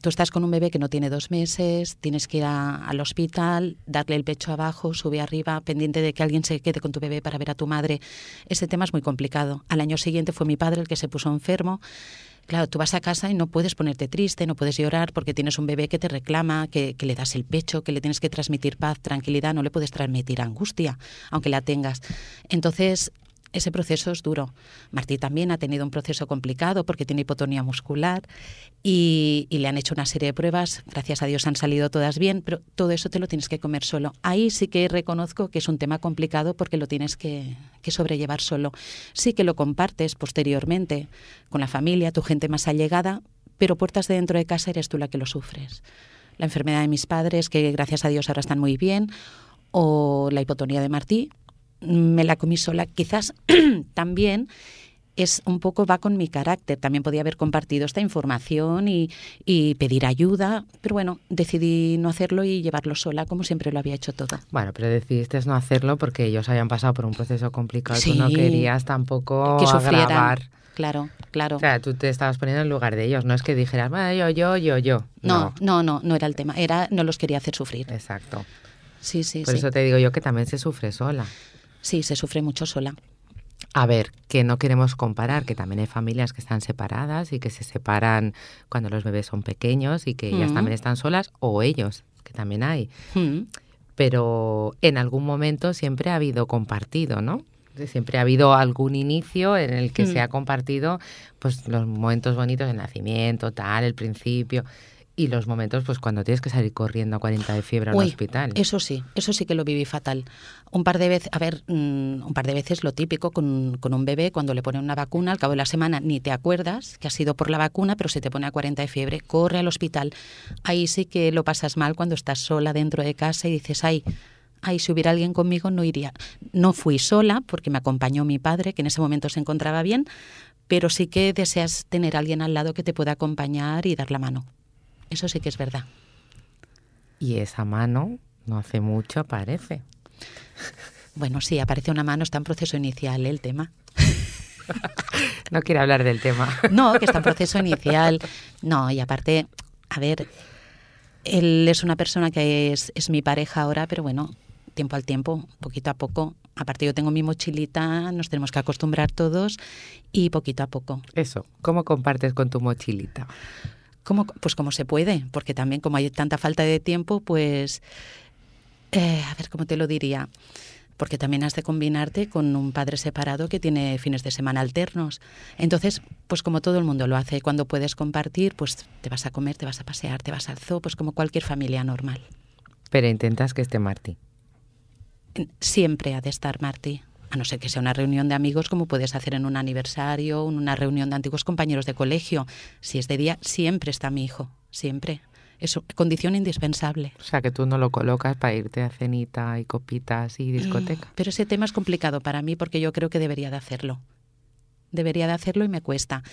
Speaker 4: tú estás con un bebé que no tiene dos meses, tienes que ir al hospital, darle el pecho abajo, sube arriba, pendiente de que alguien se quede con tu bebé para ver a tu madre. Ese tema es muy complicado. Al año siguiente fue mi padre el que se puso enfermo. Claro, tú vas a casa y no puedes ponerte triste, no puedes llorar porque tienes un bebé que te reclama, que, le das el pecho, que le tienes que transmitir paz, tranquilidad, no le puedes transmitir angustia, aunque la tengas. Entonces, ese proceso es duro. Martí también ha tenido un proceso complicado porque tiene hipotonía muscular y, le han hecho una serie de pruebas. Gracias a Dios han salido todas bien, pero todo eso te lo tienes que comer solo. Ahí sí que reconozco que es un tema complicado porque lo tienes que, que sobrellevar solo. Sí que lo compartes posteriormente con la familia, tu gente más allegada, pero puertas de dentro de casa eres tú la que lo sufres. La enfermedad de mis padres, que gracias a Dios ahora están muy bien, o la hipotonía de Martí, me la comí sola. Quizás [clears throat] también es un poco va con mi carácter. También podía haber compartido esta información y, pedir ayuda, pero bueno, decidí no hacerlo y llevarlo sola como siempre lo había hecho todo.
Speaker 3: Bueno, pero decidiste no hacerlo porque ellos habían pasado por un proceso complicado. Tú no querías tampoco
Speaker 4: que sufrieran. Claro, claro.
Speaker 3: O sea, tú te estabas poniendo en lugar de ellos, no es que dijeras, bueno, yo, yo, yo, yo.
Speaker 4: No, no, no, no, era el tema, era no los quería hacer sufrir.
Speaker 3: Exacto.
Speaker 4: Sí, sí,
Speaker 3: Por eso te digo yo que también se sufre sola.
Speaker 4: Sí, se sufre mucho sola.
Speaker 3: A ver, que no queremos comparar, que también hay familias que están separadas y que se separan cuando los bebés son pequeños y que ellas también están solas, o ellos, que también hay. pero en algún momento siempre ha habido compartido, ¿no? Siempre ha habido algún inicio en el que se
Speaker 4: Mm.
Speaker 3: ha compartido pues los momentos bonitos del nacimiento, tal, el principio y los momentos pues cuando tienes que salir corriendo a 40 de fiebre al
Speaker 4: Uy,
Speaker 3: hospital.
Speaker 4: Eso sí, eso sí que lo viví fatal. Un par de veces, a ver, mm, un par de veces lo típico con, con un bebé cuando le ponen una vacuna, al cabo de la semana ni te acuerdas que ha sido por la vacuna, pero se te pone a 40 de fiebre, corre al hospital. Ahí sí que lo pasas mal cuando estás sola dentro de casa y dices, ay, ay, si hubiera alguien conmigo no iría. No fui sola porque me acompañó mi padre, que en ese momento se encontraba bien, pero sí que deseas tener a alguien al lado que te pueda acompañar y dar la mano. Eso sí que es verdad.
Speaker 3: Y esa mano no hace mucho aparece.
Speaker 4: Bueno, sí, aparece una mano, está en proceso inicial ¿eh? el tema. [laughs]
Speaker 3: No quiero hablar del tema.
Speaker 4: No, que está en proceso inicial. No, y aparte, a ver, él es una persona que es, es mi pareja ahora, pero bueno, tiempo al tiempo, poquito a poco. Aparte yo tengo mi mochilita, nos tenemos que acostumbrar todos y poquito a poco.
Speaker 3: Eso, ¿cómo compartes con tu mochilita?
Speaker 4: ¿Cómo? Pues como se puede, porque también como hay tanta falta de tiempo, pues, eh, a ver, ¿cómo te lo diría? Porque también has de combinarte con un padre separado que tiene fines de semana alternos. Entonces, pues como todo el mundo lo hace, cuando puedes compartir, pues te vas a comer, te vas a pasear, te vas al zoo, pues como cualquier familia normal.
Speaker 3: Pero intentas que esté Martí.
Speaker 4: Siempre ha de estar Martí, a no ser que sea una reunión de amigos como puedes hacer en un aniversario, una reunión de antiguos compañeros de colegio. Si es de día, siempre está mi hijo, siempre. Es condición indispensable.
Speaker 3: O sea, que tú no lo colocas para irte a cenita y copitas y discoteca.
Speaker 4: Pero ese tema es complicado para mí porque yo creo que debería de hacerlo. Debería de hacerlo y me cuesta.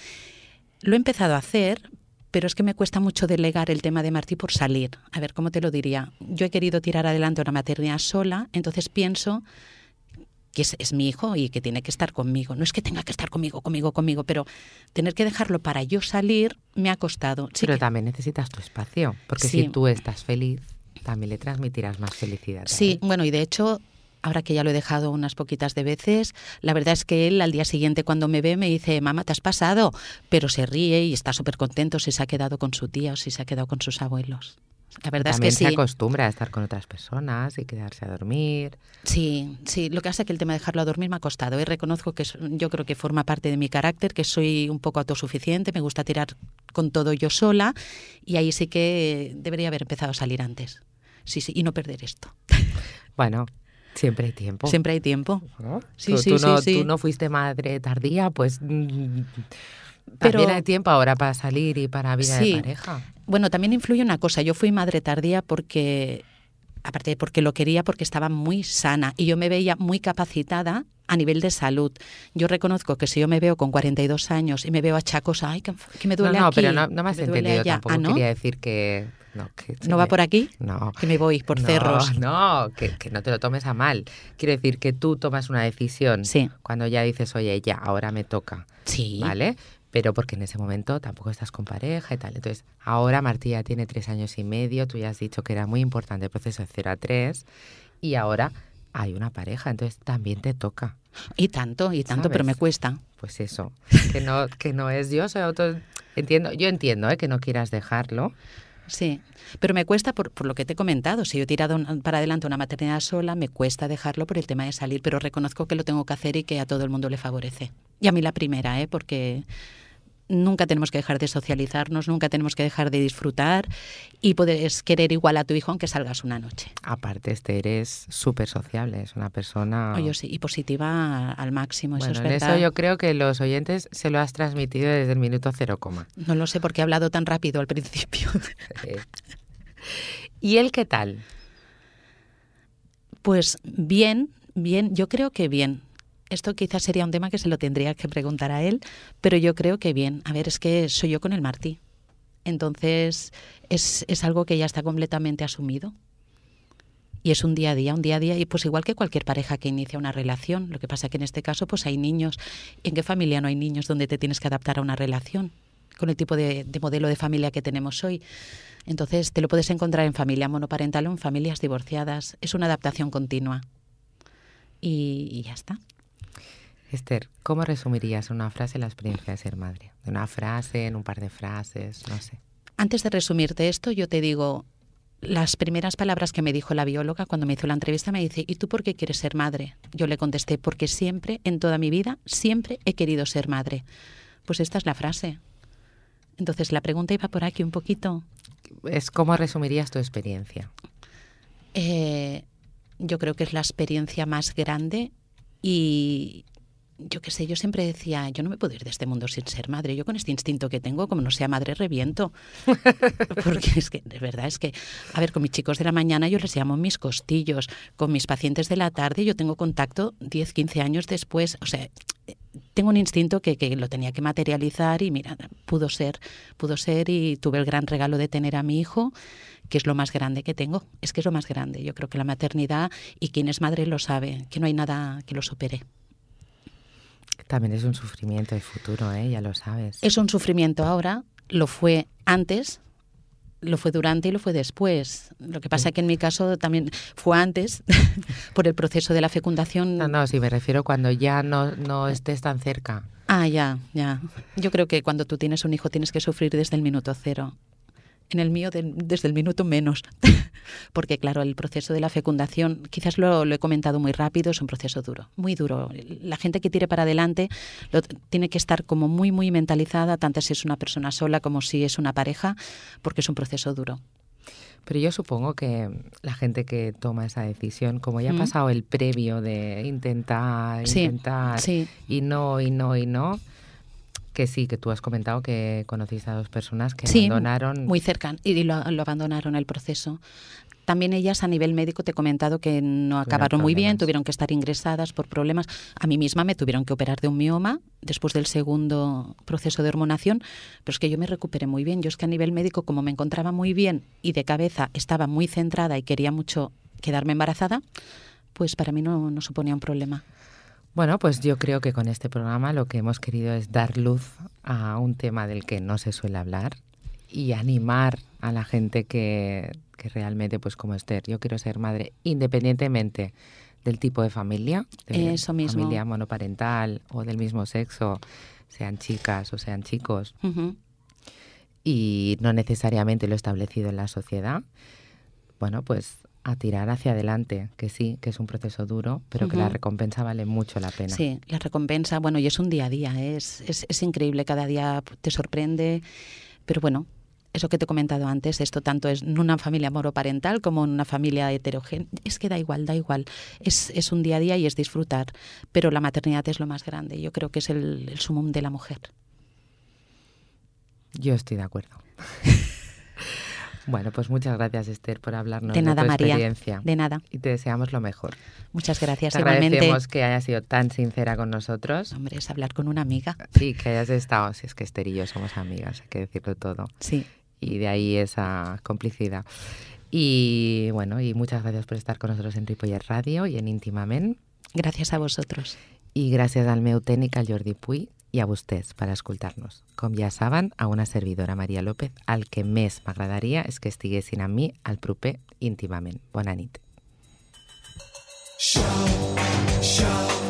Speaker 4: Lo he empezado a hacer, pero es que me cuesta mucho delegar el tema de Martí por salir. A ver, ¿cómo te lo diría? Yo he querido tirar adelante una maternidad sola, entonces pienso que es, es, mi hijo y que tiene que estar conmigo. No es que tenga que estar conmigo, conmigo, conmigo, pero tener que dejarlo para yo salir me ha costado.
Speaker 3: Sí pero que... también necesitas tu espacio, porque sí. si tú estás feliz, también le transmitirás más felicidad.
Speaker 4: Sí, bueno, y de hecho, ahora que ya lo he dejado unas poquitas de veces, la verdad es que él al día siguiente cuando me ve me dice, mamá, te has pasado, pero se ríe y está súper contento si se ha quedado con su tía o si se ha quedado con sus abuelos. La verdad
Speaker 3: También
Speaker 4: es que
Speaker 3: se
Speaker 4: sí.
Speaker 3: acostumbra a estar con otras personas y quedarse a dormir.
Speaker 4: Sí, sí. Lo que hace que el tema de dejarlo a dormir me ha costado. Y reconozco que yo creo que forma parte de mi carácter, que soy un poco autosuficiente, me gusta tirar con todo yo sola y ahí sí que debería haber empezado a salir antes. Sí, sí, y no perder esto. [laughs]
Speaker 3: Bueno, Siempre hay tiempo.
Speaker 4: Siempre hay tiempo.
Speaker 3: ¿No?
Speaker 4: Sí,
Speaker 3: tú,
Speaker 4: sí,
Speaker 3: tú, no,
Speaker 4: sí, sí.
Speaker 3: tú no fuiste madre tardía, pues mm,
Speaker 4: Pero-
Speaker 3: también hay tiempo ahora para salir y para vida
Speaker 4: Sí.
Speaker 3: de pareja.
Speaker 4: Bueno, también influye una cosa. Yo fui madre tardía porque, aparte de porque lo quería, porque estaba muy sana y yo me veía muy capacitada a nivel de salud. Yo reconozco que si yo me veo con 42 años y me veo achacosa, ay, que, que me duele
Speaker 3: no, no,
Speaker 4: aquí,
Speaker 3: pero no, no me has
Speaker 4: me
Speaker 3: entendido
Speaker 4: allá".
Speaker 3: tampoco.
Speaker 4: Ah, ¿no?
Speaker 3: Quería decir que... No, que
Speaker 4: ¿No va por aquí?
Speaker 3: No.
Speaker 4: Que me voy por
Speaker 3: no,
Speaker 4: cerros.
Speaker 3: No, que, que no te lo tomes a mal. Quiero decir que tú tomas una decisión
Speaker 4: Sí.
Speaker 3: cuando ya dices, oye, ya, ahora me toca,
Speaker 4: Sí.
Speaker 3: ¿vale? Pero porque en ese momento tampoco estás con pareja y tal. Entonces, ahora Martí ya tiene tres años y medio, tú ya has dicho que era muy importante el proceso de 0 a 3 y ahora hay una pareja, entonces también te toca.
Speaker 4: Y tanto, y tanto, pero
Speaker 3: ¿Sabes?
Speaker 4: me cuesta.
Speaker 3: Pues eso, que no, que no es yo, soy auto... Entiendo, yo entiendo ¿eh? que no quieras dejarlo,
Speaker 4: Sí, pero me cuesta por, por lo que te he comentado. Si yo he tirado un- para adelante una maternidad sola, me cuesta dejarlo por el tema de salir, pero reconozco que lo tengo que hacer y que a todo el mundo le favorece. Y a mí la primera, ¿eh? porque nunca tenemos que dejar de socializarnos, nunca tenemos que dejar de disfrutar y puedes querer igual a tu hijo aunque salgas una noche.
Speaker 3: Aparte, este eres súper sociable, es una persona...
Speaker 4: Oye, sí, y positiva al máximo,
Speaker 3: bueno,
Speaker 4: eso
Speaker 3: en
Speaker 4: es verdad.
Speaker 3: eso yo creo que los oyentes se lo has transmitido desde el minuto cero coma.
Speaker 4: No lo sé porque he hablado tan rápido al principio. [laughs]
Speaker 3: ¿Y él qué tal?
Speaker 4: Pues bien, bien, yo creo que bien. Esto quizás sería un tema que se lo tendría que preguntar a él, pero yo creo que bien. A ver, es que soy yo con el Martí. Entonces, es, es algo que ya está completamente asumido. Y es un día a día, un día a día, y pues igual que cualquier pareja que inicia una relación. Lo que pasa que en este caso pues hay niños. ¿En qué familia no hay niños donde te tienes que adaptar a una relación? Con el tipo de, de modelo de familia que tenemos hoy. Entonces, te lo puedes encontrar en familia monoparental o en familias divorciadas. Es una adaptación continua. Y, y ya está.
Speaker 3: Esther, ¿cómo resumirías en una frase la experiencia de ser madre? ¿En una frase, en un par de frases? No sé.
Speaker 4: Antes de resumirte esto, yo te digo, las primeras palabras que me dijo la bióloga cuando me hizo la entrevista me dice, ¿y tú por qué quieres ser madre? Yo le contesté, porque siempre, en toda mi vida, siempre he querido ser madre. Pues esta es la frase. Entonces la pregunta iba por aquí un poquito.
Speaker 3: Es cómo resumirías tu experiencia.
Speaker 4: Eh, yo creo que es la experiencia más grande y, yo qué sé, yo siempre decía, yo no me puedo ir de este mundo sin ser madre. Yo con este instinto que tengo, como no sea madre, reviento. [laughs] Porque es que, de verdad, es que, a ver, con mis chicos de la mañana yo les llamo mis costillos. Con mis pacientes de la tarde yo tengo contacto 10, 15 años después. O sea, tengo un instinto que, que lo tenía que materializar y mira, pudo ser, pudo ser y tuve el gran regalo de tener a mi hijo que es lo más grande que tengo. Es que es lo más grande. Yo creo que la maternidad, y quien es madre lo sabe, que no hay nada que lo supere.
Speaker 3: También es un sufrimiento el futuro, ¿eh? ya lo sabes.
Speaker 4: Es un sufrimiento ahora, lo fue antes, lo fue durante y lo fue después. Lo que pasa es que en mi caso también fue antes, [laughs] por el proceso de la fecundación.
Speaker 3: No, no, sí, me refiero cuando ya no, no estés tan cerca.
Speaker 4: Ah, ya, ya. Yo creo que cuando tú tienes un hijo tienes que sufrir desde el minuto cero en el mío desde el minuto menos, [laughs] porque claro, el proceso de la fecundación, quizás lo, he comentado muy rápido, es un proceso duro, muy duro. La gente que tire para adelante lo, tiene que estar como muy, muy mentalizada, tanto si es una persona sola como si es una pareja, porque es un proceso duro.
Speaker 3: Pero yo supongo que la gente que toma esa decisión, como ya ha pasado el previo de intentar, intentar, y no, y no, y no, que sí, que tú has comentado que conociste a dos personas que sí, abandonaron.
Speaker 4: Muy cerca, y lo, abandonaron el proceso. También ellas a nivel médico te he comentado que no acabaron muy bien, tuvieron que estar ingresadas por problemas. A mí misma me tuvieron que operar de un mioma después del segundo proceso de hormonación, pero es que yo me recuperé muy bien. Yo es que a nivel médico, como me encontraba muy bien y de cabeza estaba muy centrada y quería mucho quedarme embarazada, pues para mí no, no suponía un problema.
Speaker 3: Bueno, pues yo creo que con este programa lo que hemos querido es dar luz a un tema del que no se suele hablar y animar a la gente que, realmente, pues como Esther, yo quiero ser madre independientemente del tipo de familia, de
Speaker 4: Eso mismo.
Speaker 3: familia monoparental o del mismo sexo, sean chicas o sean chicos, y no necesariamente lo establecido en la sociedad. Bueno, pues a tirar hacia adelante, que sí, que es un proceso duro, pero que la recompensa vale mucho la pena.
Speaker 4: Sí, la recompensa, bueno, y es un día a día, ¿eh? es, es, es increíble, cada día te sorprende, pero bueno, eso que te he comentado antes, esto tanto es en una familia moroparental como en una familia heterogénea, es que da igual, da igual, es, es, un día a día y es disfrutar, pero la maternidad es lo más grande, yo creo que es el, el sumum de la mujer.
Speaker 3: Yo estoy de acuerdo. [laughs] Bueno, pues muchas gracias Esther por hablarnos
Speaker 4: de, nada,
Speaker 3: tu
Speaker 4: María,
Speaker 3: experiencia.
Speaker 4: De nada.
Speaker 3: Y te deseamos lo mejor.
Speaker 4: Muchas gracias.
Speaker 3: Te agradecemos que hayas sido tan sincera con nosotros.
Speaker 4: Hombre, es hablar con una amiga.
Speaker 3: Sí, que hayas estado. Si es que Esther y yo somos amigas, hay que decirlo todo.
Speaker 4: Sí.
Speaker 3: Y de ahí esa complicidad. Y bueno, y muchas gracias por estar con nosotros en Ripollet Radio y en Íntimament.
Speaker 4: Gracias a vosotros.
Speaker 3: I gràcies al meu tècnic, al Jordi Puy, i a vostès per escoltar-nos. Com ja saben, a una servidora Maria López, el que més m'agradaria és que estiguessin amb mi al proper íntimament. Bona nit. Show, show.